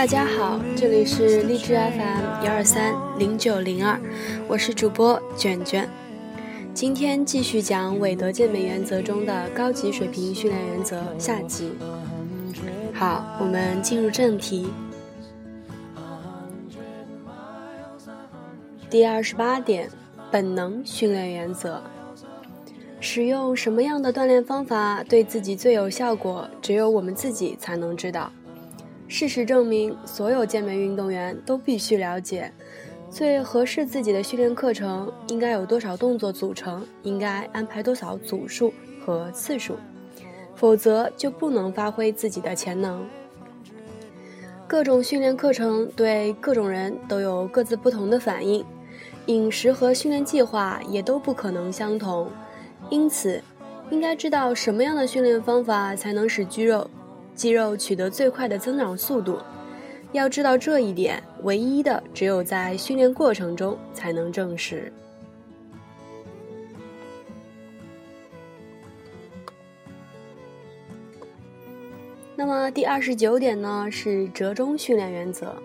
大家好，这里是励志 FM 幺二三零九零二，我是主播卷卷。今天继续讲韦德健美原则中的高级水平训练原则下集。好，我们进入正题。第二十八点，本能训练原则。使用什么样的锻炼方法对自己最有效果，只有我们自己才能知道。事实证明，所有健美运动员都必须了解最合适自己的训练课程应该有多少动作组成，应该安排多少组数和次数，否则就不能发挥自己的潜能。各种训练课程对各种人都有各自不同的反应，饮食和训练计划也都不可能相同，因此，应该知道什么样的训练方法才能使肌肉。肌肉取得最快的增长速度，要知道这一点，唯一的只有在训练过程中才能证实。那么第二十九点呢，是折中训练原则，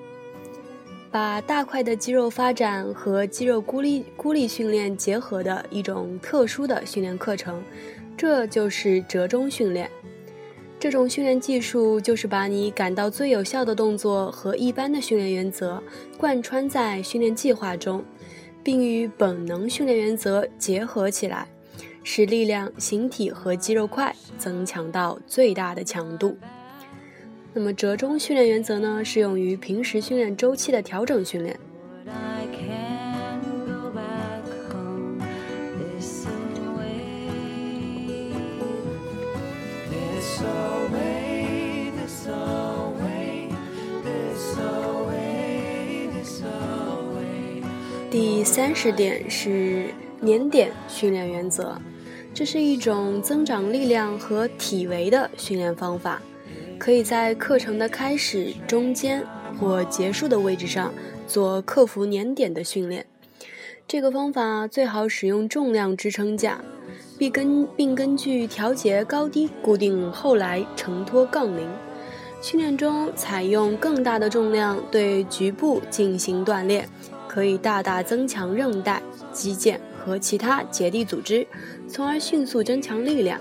把大块的肌肉发展和肌肉孤立孤立训练结合的一种特殊的训练课程，这就是折中训练。这种训练技术就是把你感到最有效的动作和一般的训练原则贯穿在训练计划中，并与本能训练原则结合起来，使力量、形体和肌肉块增强到最大的强度。那么折中训练原则呢，适用于平时训练周期的调整训练。三十点是年点训练原则，这是一种增长力量和体围的训练方法，可以在课程的开始、中间或结束的位置上做克服年点的训练。这个方法最好使用重量支撑架，并根并根据调节高低固定后来承托杠铃。训练中采用更大的重量对局部进行锻炼。可以大大增强韧带、肌腱和其他结缔组织，从而迅速增强力量。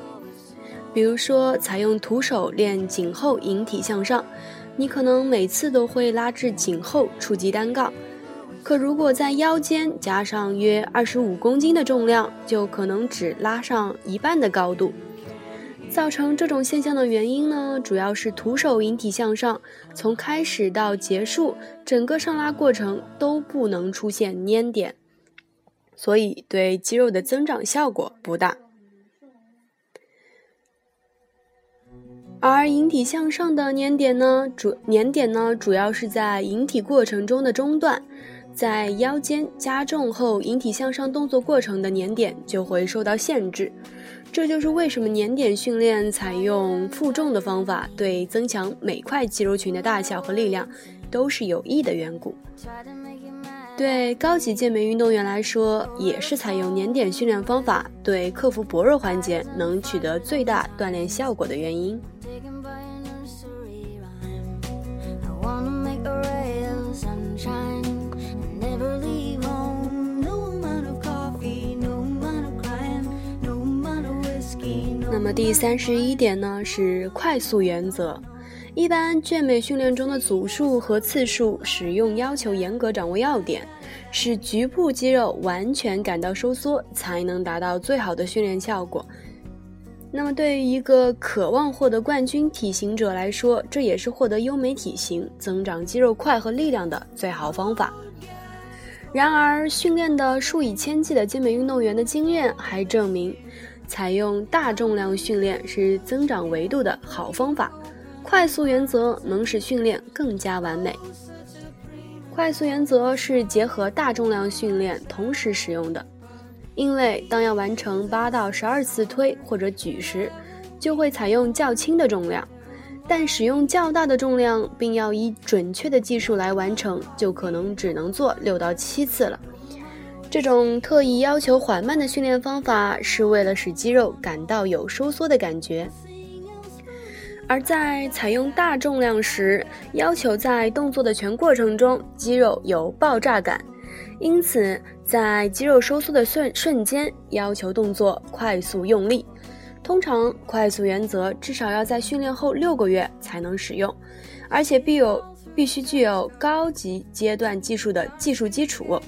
比如说，采用徒手练颈后引体向上，你可能每次都会拉至颈后触及单杠，可如果在腰间加上约二十五公斤的重量，就可能只拉上一半的高度。造成这种现象的原因呢，主要是徒手引体向上，从开始到结束，整个上拉过程都不能出现粘点，所以对肌肉的增长效果不大。而引体向上的粘点呢，主粘点呢，主要是在引体过程中的中段，在腰间加重后，引体向上动作过程的粘点就会受到限制。这就是为什么粘点训练采用负重的方法，对增强每块肌肉群的大小和力量都是有益的缘故。对高级健美运动员来说，也是采用粘点训练方法，对克服薄弱环节能取得最大锻炼效果的原因。那么第三十一点呢是快速原则。一般健美训练中的组数和次数使用要求严格掌握要点，使局部肌肉完全感到收缩，才能达到最好的训练效果。那么对于一个渴望获得冠军体型者来说，这也是获得优美体型、增长肌肉块和力量的最好方法。然而，训练的数以千计的健美运动员的经验还证明。采用大重量训练是增长维度的好方法，快速原则能使训练更加完美。快速原则是结合大重量训练同时使用的，因为当要完成八到十二次推或者举时，就会采用较轻的重量，但使用较大的重量并要以准确的技术来完成，就可能只能做六到七次了。这种特意要求缓慢的训练方法，是为了使肌肉感到有收缩的感觉。而在采用大重量时，要求在动作的全过程中肌肉有爆炸感，因此在肌肉收缩的瞬瞬间，要求动作快速用力。通常，快速原则至少要在训练后六个月才能使用，而且必有必须具有高级阶段技术的技术基础。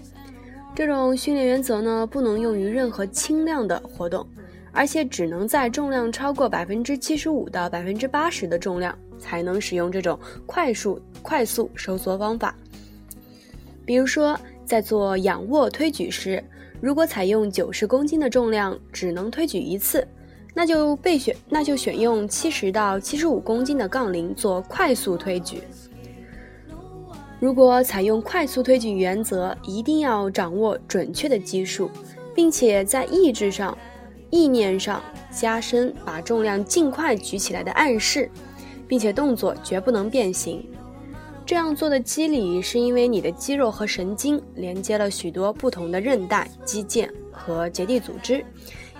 这种训练原则呢，不能用于任何轻量的活动。而且只能在重量超过百分之七十五到百分之八十的重量才能使用这种快速快速收缩方法。比如说，在做仰卧推举时，如果采用九十公斤的重量只能推举一次，那就备选那就选用七十到七十五公斤的杠铃做快速推举。如果采用快速推进原则，一定要掌握准确的基数，并且在意志上。意念上加深把重量尽快举起来的暗示，并且动作绝不能变形。这样做的机理是因为你的肌肉和神经连接了许多不同的韧带、肌腱和结缔组织，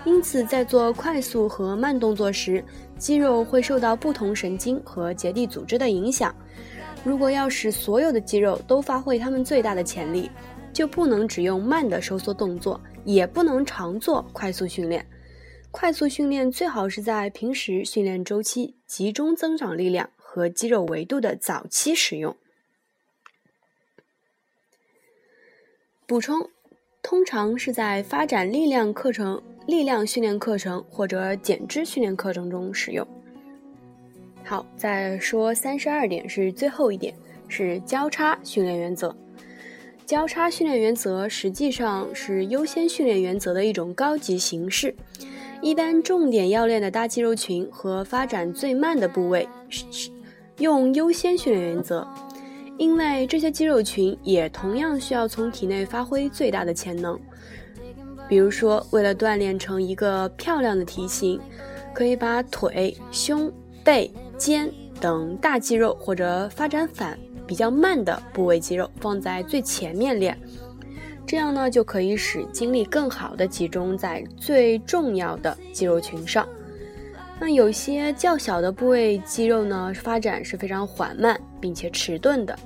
因此在做快速和慢动作时，肌肉会受到不同神经和结缔组织的影响。如果要使所有的肌肉都发挥它们最大的潜力，就不能只用慢的收缩动作，也不能常做快速训练。快速训练最好是在平时训练周期集中增长力量和肌肉维度的早期使用。补充，通常是在发展力量课程、力量训练课程或者减脂训练课程中使用。好，再说三十二点是最后一点，是交叉训练原则。交叉训练原则实际上是优先训练原则的一种高级形式。一般重点要练的大肌肉群和发展最慢的部位，用优先训练原则，因为这些肌肉群也同样需要从体内发挥最大的潜能。比如说，为了锻炼成一个漂亮的体型，可以把腿、胸、背、肩等大肌肉或者发展反比较慢的部位肌肉放在最前面练。这样呢，就可以使精力更好的集中在最重要的肌肉群上。那有些较小的部位肌肉呢，发展是非常缓慢并且迟钝的。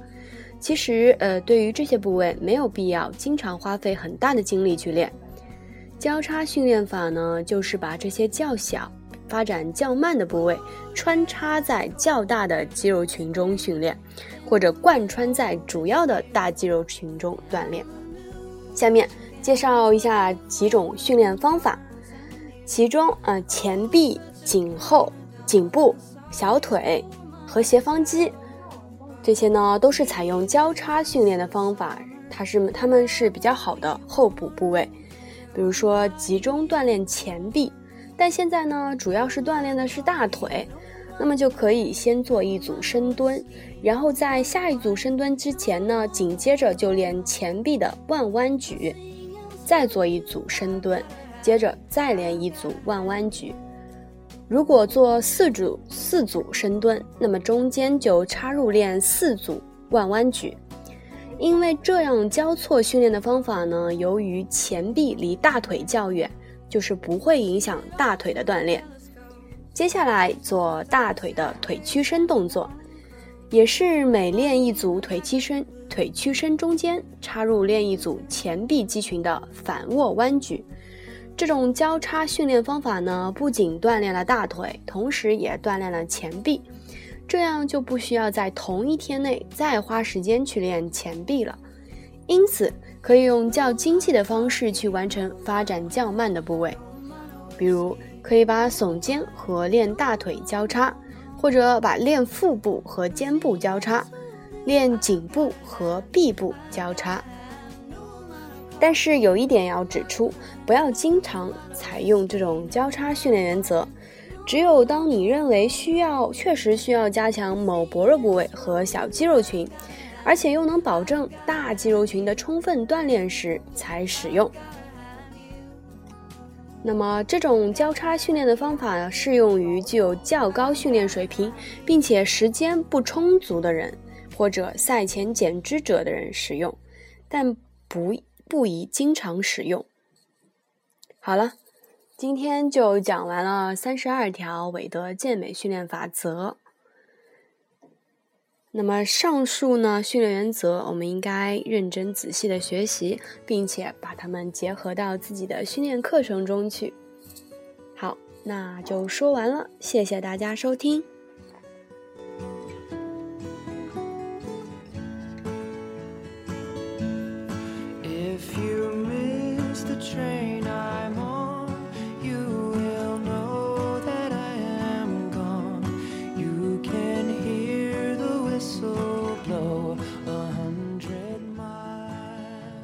其实，呃，对于这些部位，没有必要经常花费很大的精力去练。交叉训练法呢，就是把这些较小、发展较慢的部位穿插在较大的肌肉群中训练，或者贯穿在主要的大肌肉群中锻炼。下面介绍一下几种训练方法，其中，呃，前臂、颈后、颈部、小腿和斜方肌，这些呢都是采用交叉训练的方法，它是它们是比较好的后补部位。比如说，集中锻炼前臂，但现在呢主要是锻炼的是大腿。那么就可以先做一组深蹲，然后在下一组深蹲之前呢，紧接着就练前臂的腕弯举，再做一组深蹲，接着再练一组腕弯举。如果做四组四组深蹲，那么中间就插入练四组腕弯举，因为这样交错训练的方法呢，由于前臂离大腿较远，就是不会影响大腿的锻炼。接下来做大腿的腿屈伸动作，也是每练一组腿屈伸，腿屈伸中间插入练一组前臂肌群的反握弯举。这种交叉训练方法呢，不仅锻炼了大腿，同时也锻炼了前臂，这样就不需要在同一天内再花时间去练前臂了。因此，可以用较精细的方式去完成发展较慢的部位，比如。可以把耸肩和练大腿交叉，或者把练腹部和肩部交叉，练颈部和臂部交叉。但是有一点要指出，不要经常采用这种交叉训练原则。只有当你认为需要确实需要加强某薄弱部位和小肌肉群，而且又能保证大肌肉群的充分锻炼时，才使用。那么，这种交叉训练的方法适用于具有较高训练水平，并且时间不充足的人，或者赛前减脂者的人使用，但不不宜经常使用。好了。今天就讲完了三十二条韦德健美训练法则。那么上述呢训练原则，我们应该认真仔细的学习，并且把它们结合到自己的训练课程中去。好，那就说完了，谢谢大家收听。